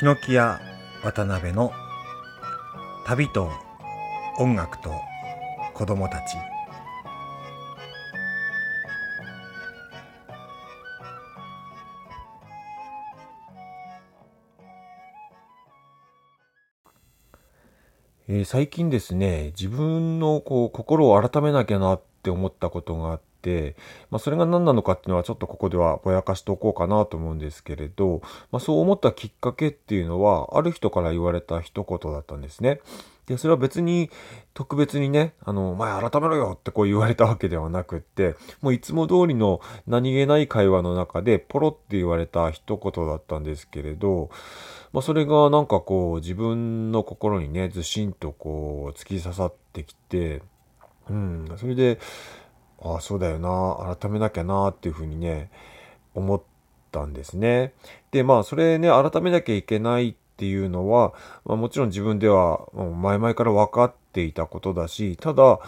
ヒノキ屋渡辺の旅と音楽と子供たち。えー最近ですね、自分のこう心を改めなきゃなって思ったことがあって、まあ、それが何なのかっていうのはちょっとここではぼやかしておこうかなと思うんですけれど、まあ、そう思ったきっかけっていうのは、ある人から言われた一言だったんですね。で、それは別に特別にね、あの、お前改めろよってこう言われたわけではなくって、もういつも通りの何気ない会話の中でポロって言われた一言だったんですけれど、まあ、それがなんかこう自分の心にね、ずしんとこう突き刺さってきて、うん、それで、ああ、そうだよな、改めなきゃなっていうふうにね、思ったんですね。で、まあ、それね、改めなきゃいけないっていうのは、まあ、もちろん自分では前々から分かっていたことだし、ただ、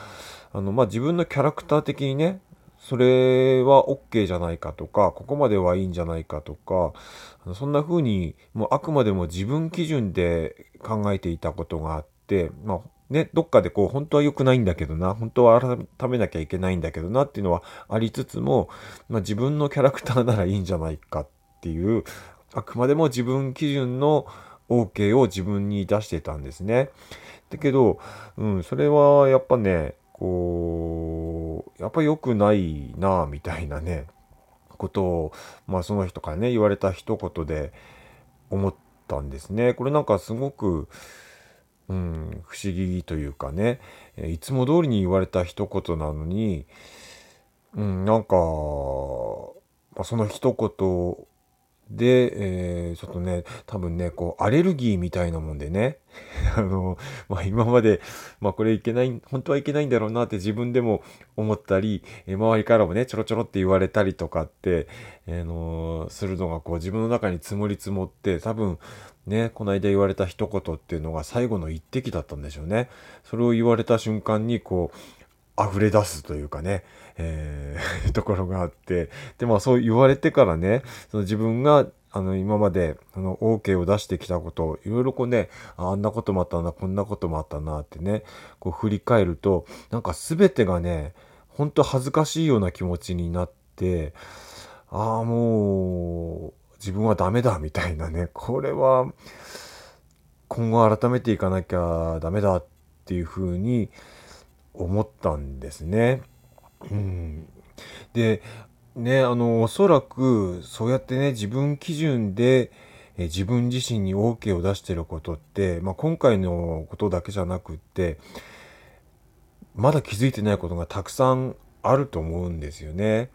あの、まあ、自分のキャラクター的にね、それは OK じゃないかとか、ここまではいいんじゃないかとか、そんな風に、もうあくまでも自分基準で考えていたことがあって、まあね、どっかでこう、本当は良くないんだけどな、本当は改めなきゃいけないんだけどなっていうのはありつつも、まあ自分のキャラクターならいいんじゃないかっていう、あくまでも自分基準の OK を自分に出してたんですね。だけど、うん、それはやっぱね、こう、やっぱ良くないな、みたいなね、ことを、まあその人からね、言われた一言で思ったんですね。これなんかすごく、うん、不思議というかね、いつも通りに言われた一言なのに、うん、なんか、まあ、その一言で、えーちょっとね、多分ね、こう、アレルギーみたいなもんでね、あの、まあ、今まで、まあ、これいけない、本当はいけないんだろうなって自分でも思ったり、えー周りからもね、ちょろちょろって言われたりとかって、あのするのがこう、自分の中に積もり積もって、多分、ね、この間言われた一言っていうのが最後の一滴だったんでしょうね。それを言われた瞬間に、こう、溢れ出すというかね、えー ところがあって、で、まあそう言われてからね、その自分が、あの、今まで、あの、OK を出してきたことを、いろいろこうね、あんなこともあったな、こんなこともあったなってね、こう振り返ると、なんか全てがね、ほんと恥ずかしいような気持ちになって、ああ、もう、自分はダメだ、みたいなね、これは、今後改めていかなきゃダメだっていうふうに思ったんですね。うん。で、ね、あの、おそらく、そうやってね、自分基準で、え自分自身に OK を出してることって、まあ、今回のことだけじゃなくって、まだ気づいてないことがたくさんあると思うんですよね。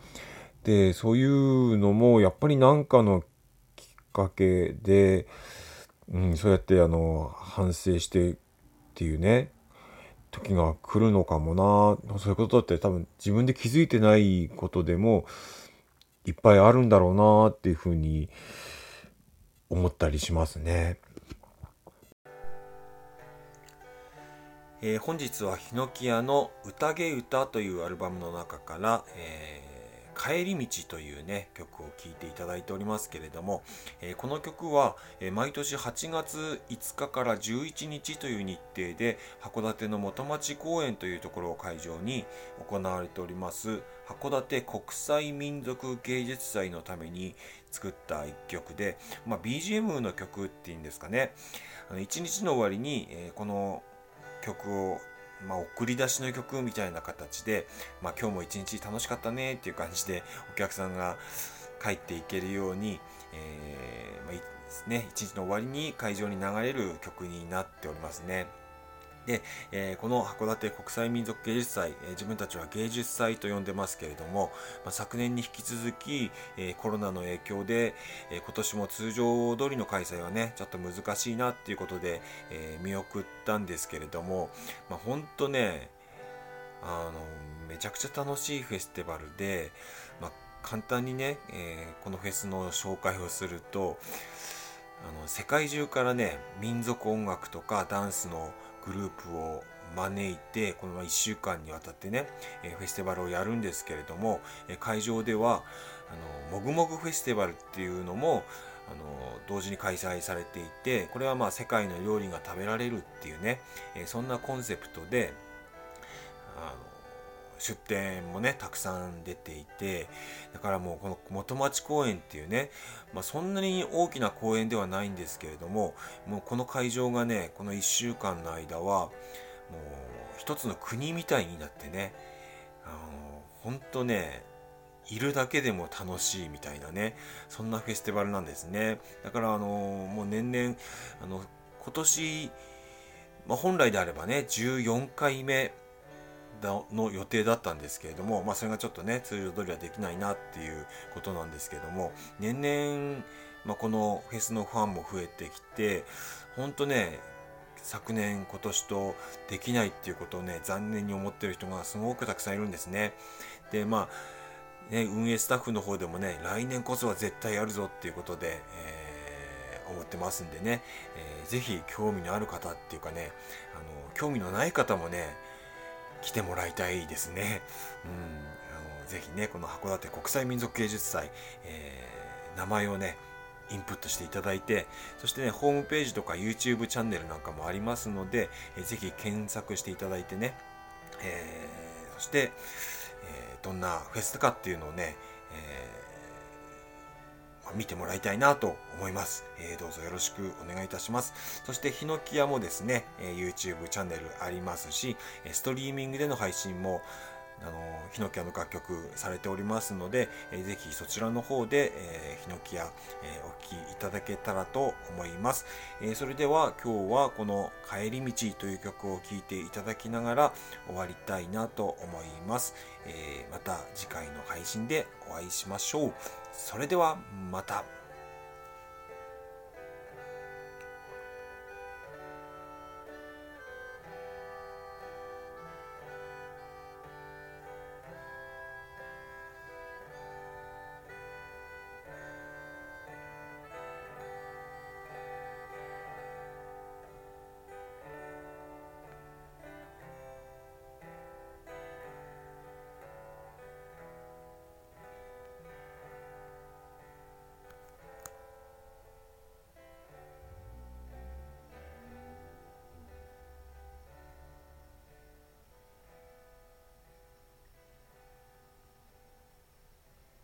で、そういうのも、やっぱりなんかのかけで、うん、そうやってあの、反省してっていうね、時が来るのかもな。そういうことって多分自分で気づいてないことでもいっぱいあるんだろうなっていうふうに思ったりしますね。えー本日はヒノキ屋の宴歌というアルバムの中から、えー帰り道というね曲を聴いていただいておりますけれども、えーこの曲は、えー毎年8月5日から11日という日程で函館の元町公園というところを会場に行われております。函館国際民族芸術祭のために作った一曲で、まあ、BGM の曲っていうんですかね。あの一日の終わりに、えーこの曲をまあ、送り出しの曲みたいな形で、まあ、今日も一日楽しかったねっていう感じでお客さんが帰っていけるように、えーまあね、一日の終わりに会場に流れる曲になっておりますね。で、えーこの函館国際民族芸術祭、えー自分たちは芸術祭と呼んでますけれども、まあ、昨年に引き続き、えーコロナの影響で、え今年も通常通りの開催はね、ちょっと難しいなっていうことで、え見送ったんですけれども、まあ、ほんとね、あの、めちゃくちゃ楽しいフェスティバルで、まあ、簡単にね、えこのフェスの紹介をすると、あの世界中からね民族音楽とかダンスのグループを招いてこの1週間にわたってね、えフェスティバルをやるんですけれども、え会場ではあのもぐもぐフェスティバルっていうのもあの同時に開催されていてこれはまあ世界の料理が食べられるっていうね、えそんなコンセプトであの出店もねたくさん出ていてだからもうこの元町公園っていうね、まあ、そんなに大きな公園ではないんですけれどももうこの会場がねこの1週間の間はもう一つの国みたいになってねあの本当ねいるだけでも楽しいみたいなねそんなフェスティバルなんですね。だからあのもう年々あの今年、まあ、本来であればね14回目の予定だったんですけれども、まあ、それがちょっとね通常通りはできないなっていうことなんですけども年々、まあ、このフェスのファンも増えてきてほんとね昨年今年とできないっていうことをね残念に思ってる人がすごくたくさんいるんですね。でまあね運営スタッフの方でもね来年こそは絶対やるぞっていうことで、えー、思ってますんでね、えー、ぜひ興味のある方っていうかねあの興味のない方もね来てもらいたいですね。うん、あのぜひね、この函館国際民族芸術祭、えー、名前をね、インプットしていただいて、そしてね、ホームページとか YouTube チャンネルなんかもありますので、えー、ぜひ検索していただいてね、えー、そして、えー、どんなフェスかっていうのをね、え見てもらいたいなと思います。えー、どうぞよろしくお願いいたします。そして、ヒノキ屋もですね、え YouTube チャンネルありますし、ストリーミングでの配信も、あの、ヒノキ屋の楽曲されておりますので、えー、ぜひそちらの方で、えー、ヒノキ屋、えー、お聴きいただけたらと思います。えー、それでは今日はこの帰り道という曲を聴いていただきながら終わりたいなと思います。えー、また次回の配信でお会いしましょう。それではまた。